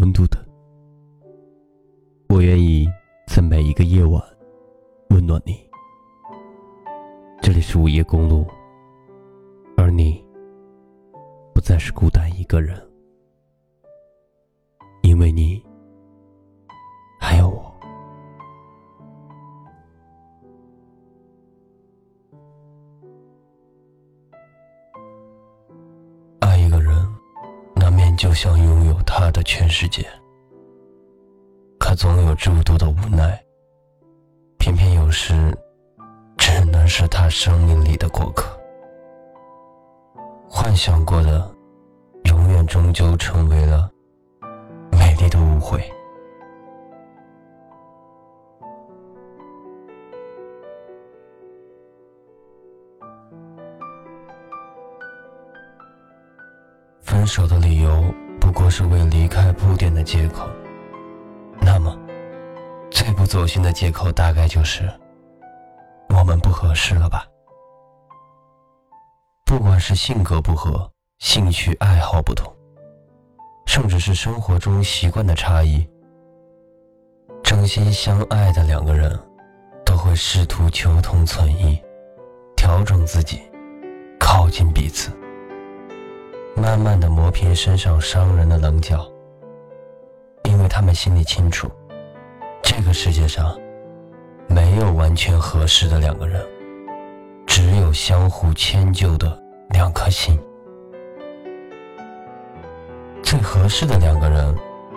温度的。我愿意在每一个夜晚温暖你。这里是午夜公路，而你不再是孤单一个人，因为你就像拥有他的全世界。可总有诸多的无奈，偏偏有时只能是他生命里的过客。幻想过的，永远终究成为了美丽的误会。分手的理由不过是为离开铺垫的借口。那么，最不走心的借口大概就是我们不合适了吧？不管是性格不合、兴趣爱好不同，甚至是生活中习惯的差异，真心相爱的两个人都会试图求同存异，调整自己，靠近彼此，慢慢的磨平身上伤人的棱角。因为他们心里清楚，这个世界上没有完全合适的两个人，只有相互迁就的两颗心。最合适的两个人，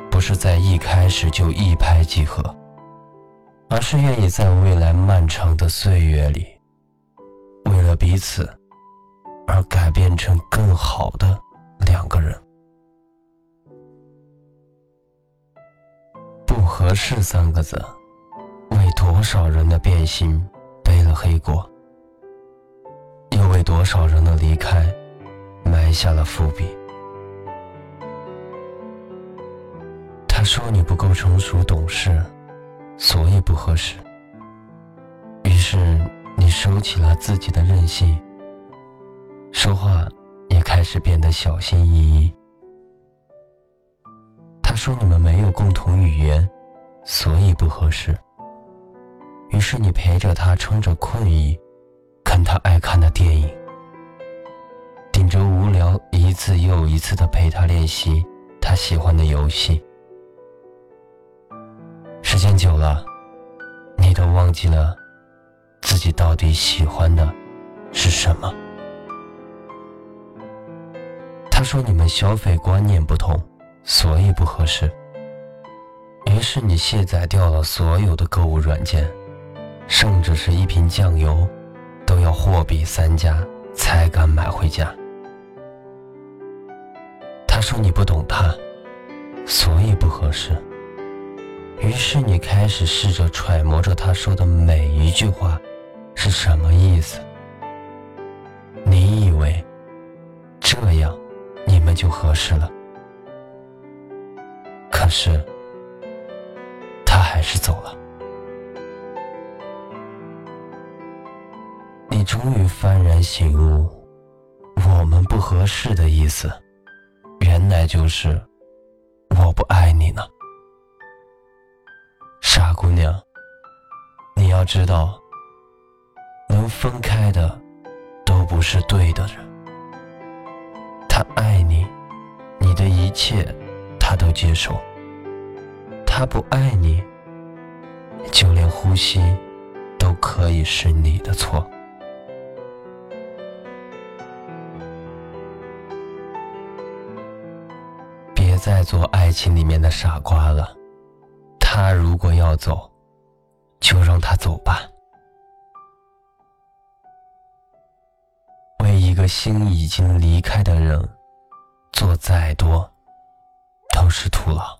不是在一开始就一拍即合，而是愿意在未来漫长的岁月里，为了彼此而改变成更好的两个人。不合适三个字，为多少人的变心背了黑锅，又为多少人的离开埋下了伏笔。他说你不够成熟懂事，所以不合适。于是你收起了自己的任性，说话也开始变得小心翼翼。他说你们没有共同语言。所以不合适。于是你陪着他，撑着困意，看他爱看的电影，顶着无聊，一次又一次的陪他练习他喜欢的游戏。时间久了，你都忘记了自己到底喜欢的是什么。他说你们消费观念不同，所以不合适。于是你卸载掉了所有的购物软件，甚至是一瓶酱油，都要货比三家才敢买回家。他说你不懂他，所以不合适。于是你开始试着揣摩着他说的每一句话是什么意思。就合适了，可是他。还是走了。你终于幡然醒悟，我们不合适的意思，原来就是我不爱你呢。傻姑娘，你要知道，能分开的都不是对的人。他爱你，切他都接受；他不爱你。就连呼吸都可以是你的错。别再做爱情里面的傻瓜了。他如果要走，就让他走吧。为一个心已经离开的人做再多，都是徒劳。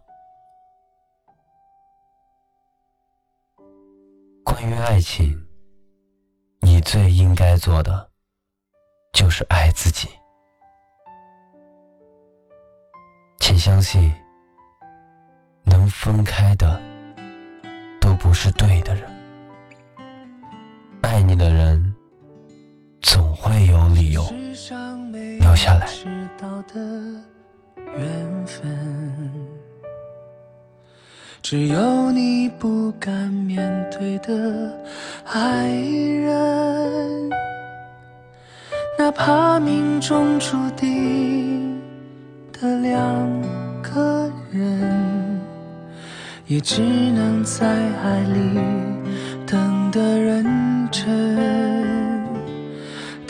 关于爱情，你最应该做的就是爱自己。请相信，能分开的都不是对的人。爱你的人总会有理由留下来。缘分只有你不敢面对的爱人，哪怕命中注定的两个人，也只能在爱里等得认真。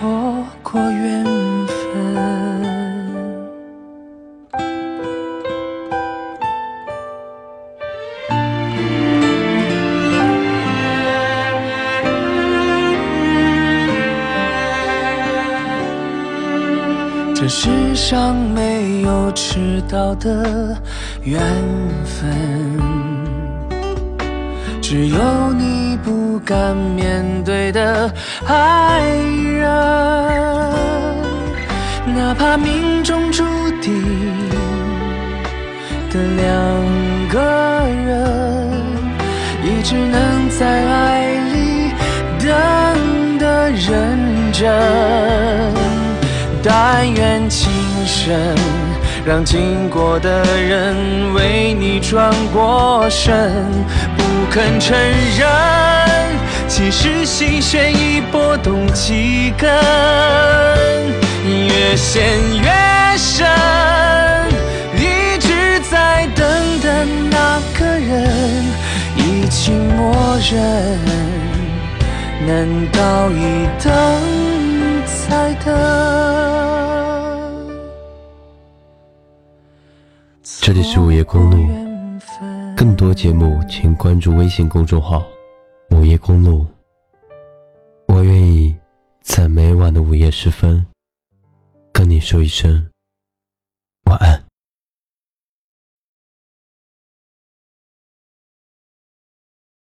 错过缘分，这世上没有迟到的缘分。只有你不敢面对的爱人，哪怕命中注定的两个人，也只能在爱里等得认真。但愿情深，让经过的人为你转过身。不肯承认，其实心弦已拨动几根，越陷越深。一直在等的那个人已经默认，难道一等再等？这里是午夜公路。更多节目，请关注微信公众号“午夜公路”。我愿意在每晚的午夜时分，你说一声晚安。